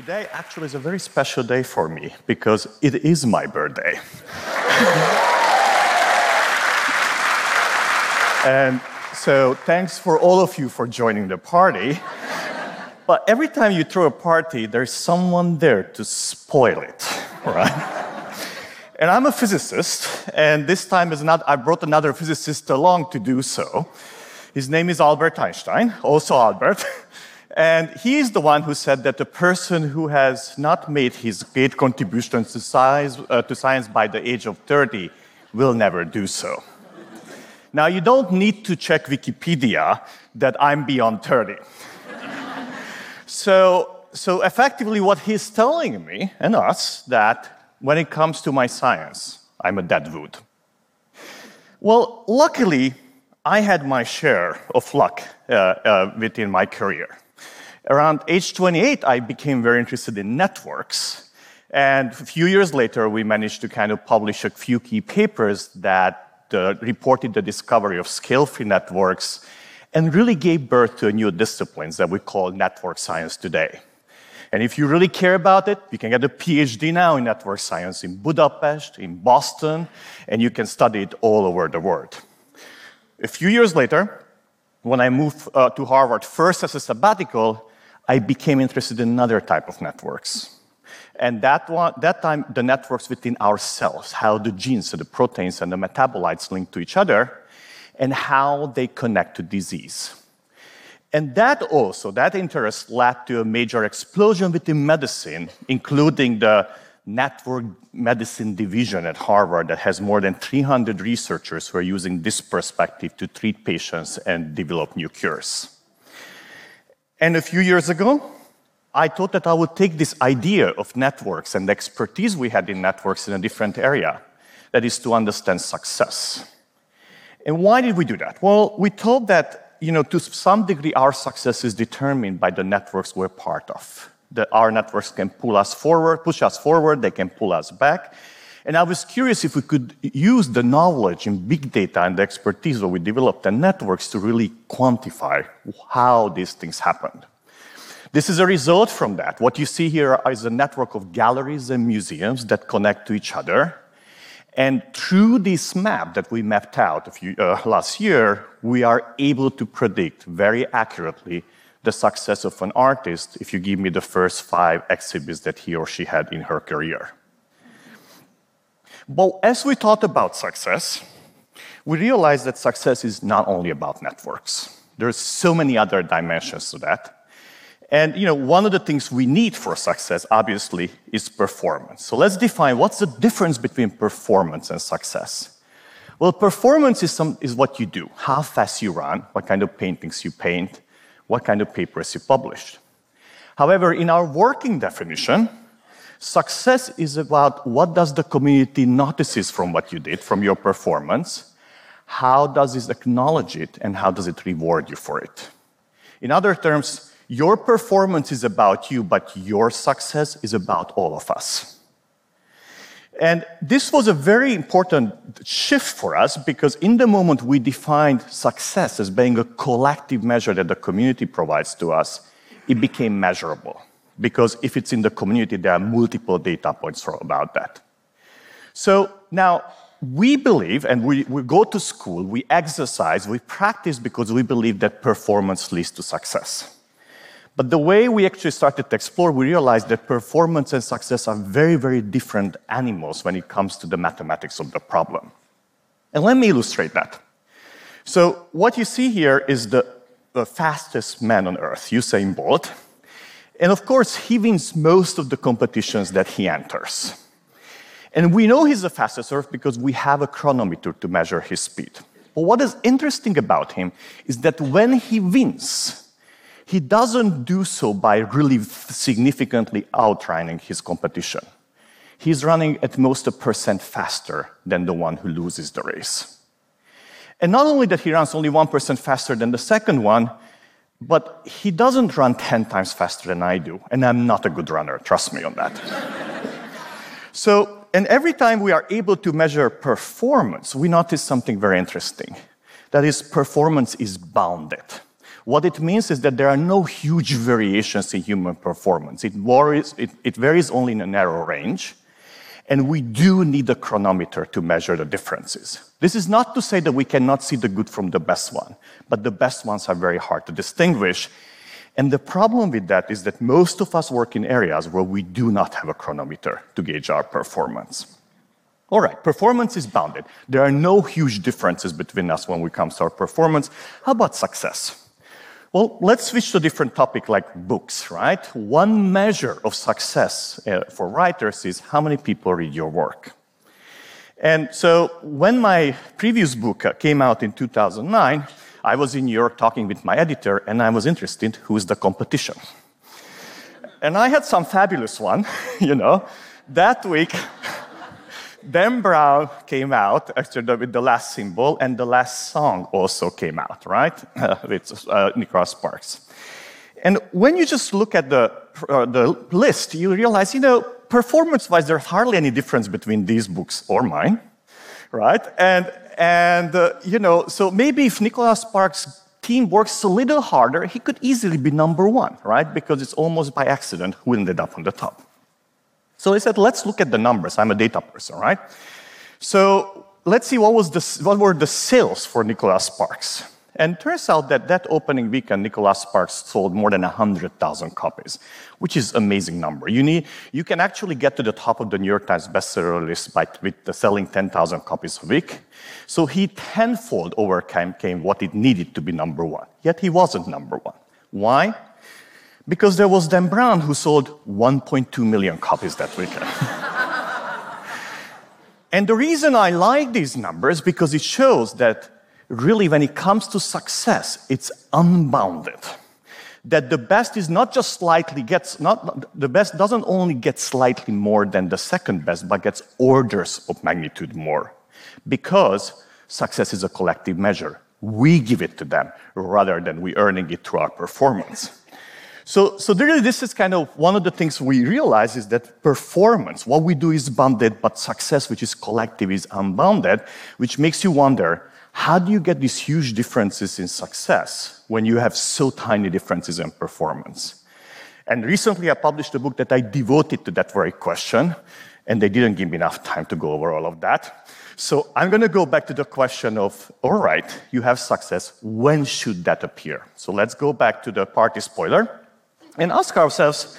Today actually is a very special day for me because it is my birthday. and so thanks for all of you for joining the party. But every time you throw a party, there's someone there to spoil it, right? and I'm a physicist, and this time is not, I brought another physicist along to do so. His name is Albert Einstein, also Albert. And he is the one who said that the person who has not made his great contributions to science, uh, to science by the age of 30 will never do so. Now, you don't need to check Wikipedia that I'm beyond 30. so, so, effectively, what he's telling me and us that when it comes to my science, I'm a dead wood. Well, luckily, I had my share of luck uh, uh, within my career. Around age 28, I became very interested in networks. And a few years later, we managed to kind of publish a few key papers that uh, reported the discovery of scale free networks and really gave birth to a new disciplines that we call network science today. And if you really care about it, you can get a PhD now in network science in Budapest, in Boston, and you can study it all over the world. A few years later, when I moved uh, to Harvard first as a sabbatical, I became interested in another type of networks. And that, one, that time, the networks within our cells, how the genes, the proteins, and the metabolites link to each other, and how they connect to disease. And that also, that interest led to a major explosion within medicine, including the network medicine division at Harvard that has more than 300 researchers who are using this perspective to treat patients and develop new cures. And a few years ago, I thought that I would take this idea of networks and the expertise we had in networks in a different area, that is to understand success. And why did we do that? Well, we thought that, you know, to some degree, our success is determined by the networks we're part of. That our networks can pull us forward, push us forward, they can pull us back. And I was curious if we could use the knowledge in big data and the expertise that we developed in networks to really quantify how these things happened. This is a result from that. What you see here is a network of galleries and museums that connect to each other. And through this map that we mapped out few, uh, last year, we are able to predict very accurately the success of an artist if you give me the first five exhibits that he or she had in her career. But as we thought about success, we realized that success is not only about networks. There's so many other dimensions to that. And you know, one of the things we need for success, obviously, is performance. So let's define what's the difference between performance and success. Well, performance is, some, is what you do, how fast you run, what kind of paintings you paint, what kind of papers you publish. However, in our working definition, Success is about what does the community notices from what you did, from your performance, how does it acknowledge it, and how does it reward you for it. In other terms, your performance is about you, but your success is about all of us. And this was a very important shift for us because in the moment we defined success as being a collective measure that the community provides to us, it became measurable because if it's in the community, there are multiple data points about that. So now we believe, and we, we go to school, we exercise, we practice because we believe that performance leads to success. But the way we actually started to explore, we realized that performance and success are very, very different animals when it comes to the mathematics of the problem. And let me illustrate that. So, what you see here is the, the fastest man on earth, Usain Bolt. And of course, he wins most of the competitions that he enters. And we know he's the fastest Earth because we have a chronometer to measure his speed. But what is interesting about him is that when he wins, he doesn't do so by really significantly outrunning his competition. He's running at most a percent faster than the one who loses the race. And not only that he runs only 1% faster than the second one, but he doesn't run 10 times faster than I do, and I'm not a good runner, trust me on that. so, and every time we are able to measure performance, we notice something very interesting. That is, performance is bounded. What it means is that there are no huge variations in human performance. It varies, it, it varies only in a narrow range. And we do need a chronometer to measure the differences. This is not to say that we cannot see the good from the best one, but the best ones are very hard to distinguish. And the problem with that is that most of us work in areas where we do not have a chronometer to gauge our performance. All right, performance is bounded. There are no huge differences between us when it comes to our performance. How about success? Well, let's switch to a different topic like books, right? One measure of success uh, for writers is how many people read your work. And so when my previous book uh, came out in 2009, I was in New York talking with my editor, and I was interested who is the competition. And I had some fabulous one, you know. That week, Dan Brown came out after with the lost symbol, and the last song also came out, right? With uh, Nicholas Sparks. And when you just look at the, uh, the list, you realize, you know, performance wise, there's hardly any difference between these books or mine, right? And, and uh, you know, so maybe if Nicholas Sparks' team works a little harder, he could easily be number one, right? Because it's almost by accident who ended up on the top. So I said, let's look at the numbers. I'm a data person, right? So let's see what, was the, what were the sales for Nicholas Sparks. And turns out that that opening weekend, Nicholas Sparks sold more than 100,000 copies, which is amazing number. You, need, you can actually get to the top of the New York Times bestseller list by with selling 10,000 copies a week. So he tenfold overcame what it needed to be number one. Yet he wasn't number one. Why? Because there was Dan Brown who sold 1.2 million copies that weekend. and the reason I like these numbers is because it shows that really when it comes to success, it's unbounded. That the best is not just slightly gets not the best doesn't only get slightly more than the second best, but gets orders of magnitude more. Because success is a collective measure. We give it to them rather than we earning it through our performance. So, so really, this is kind of one of the things we realize is that performance, what we do is bounded, but success, which is collective, is unbounded, which makes you wonder how do you get these huge differences in success when you have so tiny differences in performance? And recently, I published a book that I devoted to that very question, and they didn't give me enough time to go over all of that. So I'm going to go back to the question of all right, you have success. When should that appear? So let's go back to the party spoiler and ask ourselves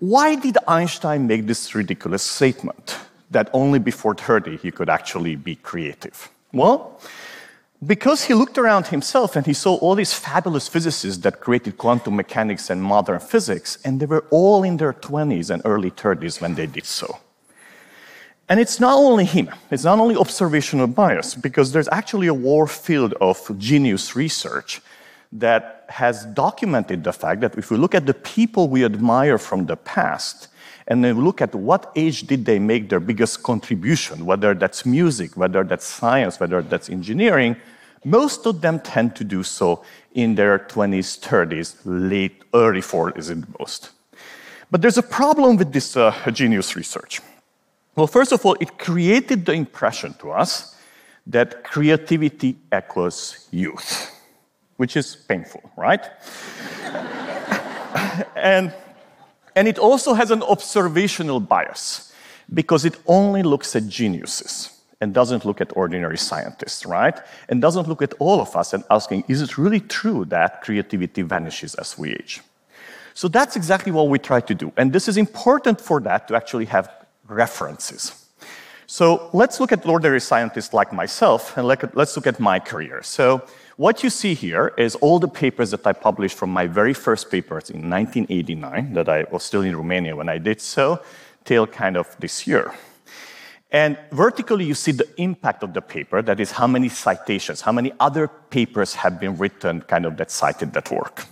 why did Einstein make this ridiculous statement that only before 30 he could actually be creative? Well, because he looked around himself and he saw all these fabulous physicists that created quantum mechanics and modern physics, and they were all in their 20s and early 30s when they did so. And it's not only him, it's not only observational bias, because there's actually a war field of genius research that has documented the fact that if we look at the people we admire from the past, and then look at what age did they make their biggest contribution, whether that's music, whether that's science, whether that's engineering, most of them tend to do so in their 20s, 30s, late, early 40s at most. But there's a problem with this uh, genius research. Well, first of all, it created the impression to us that creativity equals youth which is painful, right? and, and it also has an observational bias because it only looks at geniuses and doesn't look at ordinary scientists, right? And doesn't look at all of us and asking, is it really true that creativity vanishes as we age? So that's exactly what we try to do. And this is important for that to actually have references. So let's look at ordinary scientists like myself and let's look at my career. So what you see here is all the papers that I published from my very first papers in 1989, that I was still in Romania when I did so, till kind of this year. And vertically, you see the impact of the paper, that is, how many citations, how many other papers have been written kind of that cited that work.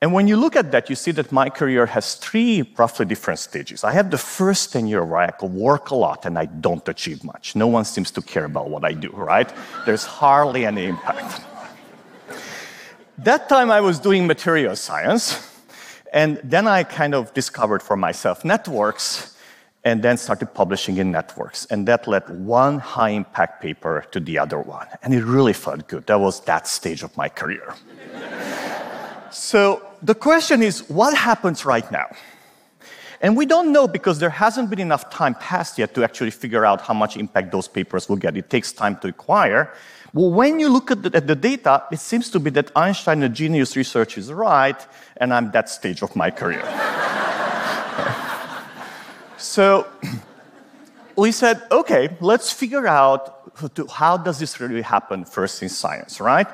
And when you look at that, you see that my career has three roughly different stages. I have the first 10 year where I work a lot and I don't achieve much. No one seems to care about what I do, right? There's hardly any impact. That time I was doing material science, and then I kind of discovered for myself networks, and then started publishing in networks. And that led one high impact paper to the other one. And it really felt good. That was that stage of my career. so the question is what happens right now? And we don't know because there hasn't been enough time passed yet to actually figure out how much impact those papers will get. It takes time to acquire. Well, when you look at the, at the, data, it seems to be that Einstein, the genius research, is right, and I'm that stage of my career. so we said, okay, let's figure out how does this really happen first in science, right?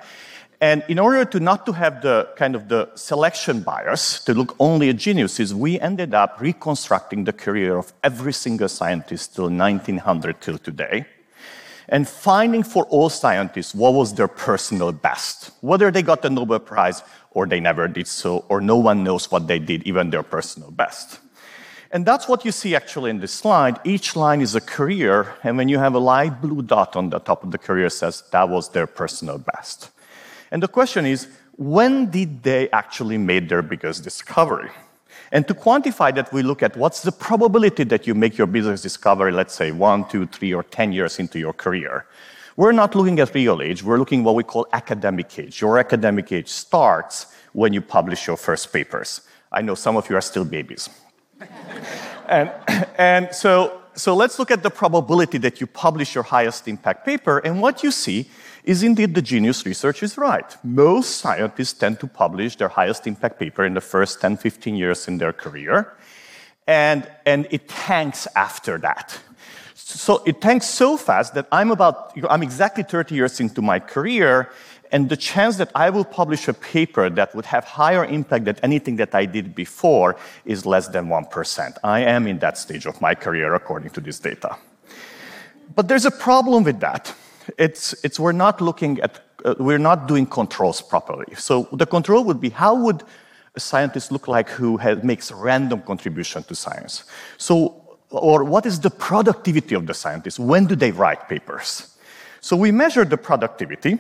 And in order to not to have the kind of the selection bias to look only at geniuses, we ended up reconstructing the career of every single scientist till 1900 till today and finding for all scientists what was their personal best, whether they got the Nobel Prize or they never did so, or no one knows what they did, even their personal best. And that's what you see actually in this slide. Each line is a career, and when you have a light blue dot on the top of the career says that was their personal best. And the question is, when did they actually made their biggest discovery? And to quantify that, we look at what's the probability that you make your business discovery, let's say one, two, three, or 10 years into your career. We're not looking at real age, we're looking at what we call academic age. Your academic age starts when you publish your first papers. I know some of you are still babies. and, and so, so let's look at the probability that you publish your highest impact paper, and what you see is indeed the genius research is right. Most scientists tend to publish their highest impact paper in the first 10, 15 years in their career, and, and it tanks after that. So it tanks so fast that I'm about, I'm exactly 30 years into my career, and the chance that I will publish a paper that would have higher impact than anything that I did before is less than 1%. I am in that stage of my career according to this data. But there's a problem with that it's, it's we're not looking at, uh, we're not doing controls properly. So the control would be how would a scientist look like who has, makes random contribution to science? So, or what is the productivity of the scientist? When do they write papers? So we measure the productivity,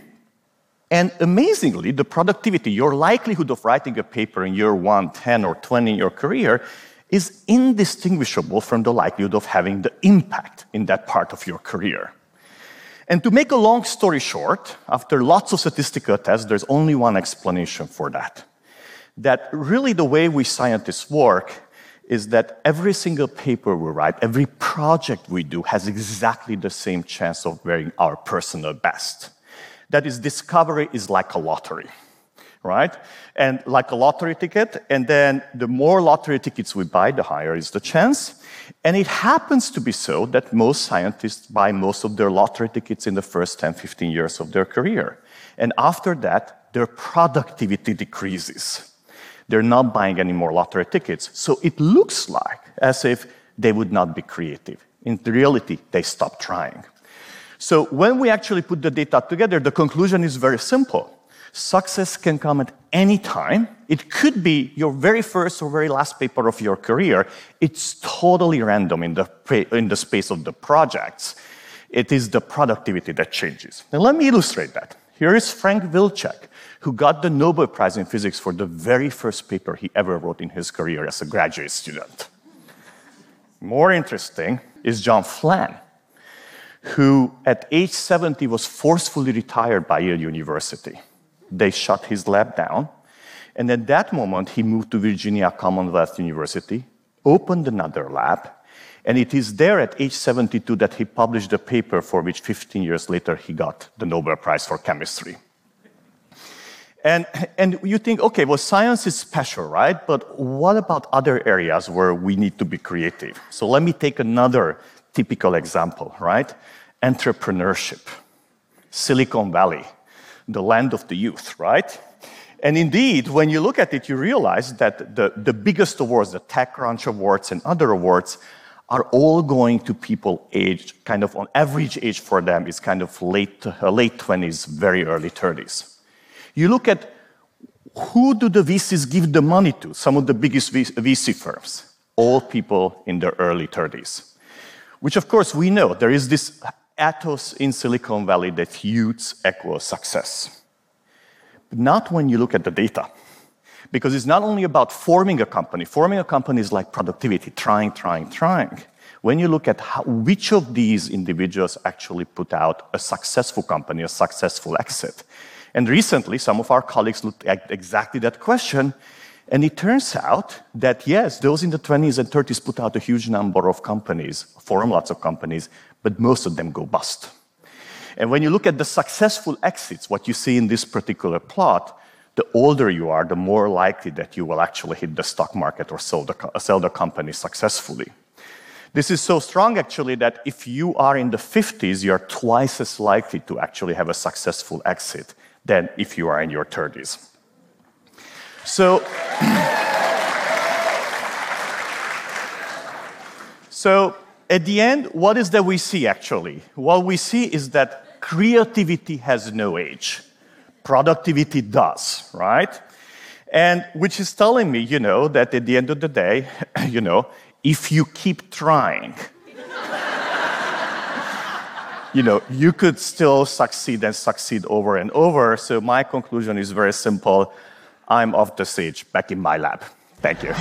and amazingly, the productivity, your likelihood of writing a paper in year one, 10, or 20 in your career is indistinguishable from the likelihood of having the impact in that part of your career. And to make a long story short, after lots of statistical tests, there's only one explanation for that. That really the way we scientists work is that every single paper we write, every project we do has exactly the same chance of wearing our personal best. That is, discovery is like a lottery, right? And like a lottery ticket, and then the more lottery tickets we buy, the higher is the chance. And it happens to be so that most scientists buy most of their lottery tickets in the first 10, 15 years of their career. And after that, their productivity decreases. They're not buying any more lottery tickets. So it looks like as if they would not be creative. In reality, they stop trying. So when we actually put the data together, the conclusion is very simple. Success can come at any time. It could be your very first or very last paper of your career. It's totally random in the, in the space of the projects. It is the productivity that changes. Now, let me illustrate that. Here is Frank Wilczek, who got the Nobel Prize in Physics for the very first paper he ever wrote in his career as a graduate student. More interesting is John Fenn, who at age 70 was forcefully retired by Yale University they shut his lab down. And at that moment, he moved to Virginia Commonwealth University, opened another lab, and it is there at age 72 that he published a paper for which 15 years later he got the Nobel Prize for Chemistry. And, and you think, okay, well, science is special, right? But what about other areas where we need to be creative? So let me take another typical example, right? Entrepreneurship, Silicon Valley the land of the youth, right? And indeed, when you look at it, you realize that the, the biggest awards, the TechCrunch awards and other awards, are all going to people aged kind of on average age for them is kind of late, uh, late 20s, very early 30s. You look at who do the VCs give the money to? Some of the biggest VC firms, all people in their early 30s. Which, of course, we know there is this ethos in Silicon Valley that youths equal success. But not when you look at the data. Because it's not only about forming a company. Forming a company is like productivity, trying, trying, trying. when you look at how, which of these individuals actually put out a successful company, a successful exit. And recently, some of our colleagues looked at exactly that question, and it turns out that yes, those in the 20s and 30s put out a huge number of companies, form lots of companies, but most of them go bust. And when you look at the successful exits, what you see in this particular plot, the older you are, the more likely that you will actually hit the stock market or sell the, sell the company successfully. This is so strong, actually, that if you are in the 50s, you're twice as likely to actually have a successful exit than if you are in your 30s. So, so at the end, what is that we see actually? What we see is that creativity has no age. Productivity does, right? And which is telling me, you know, that at the end of the day, you know, if you keep trying, you know, you could still succeed and succeed over and over. So my conclusion is very simple. I'm off the stage, back in my lab. Thank you.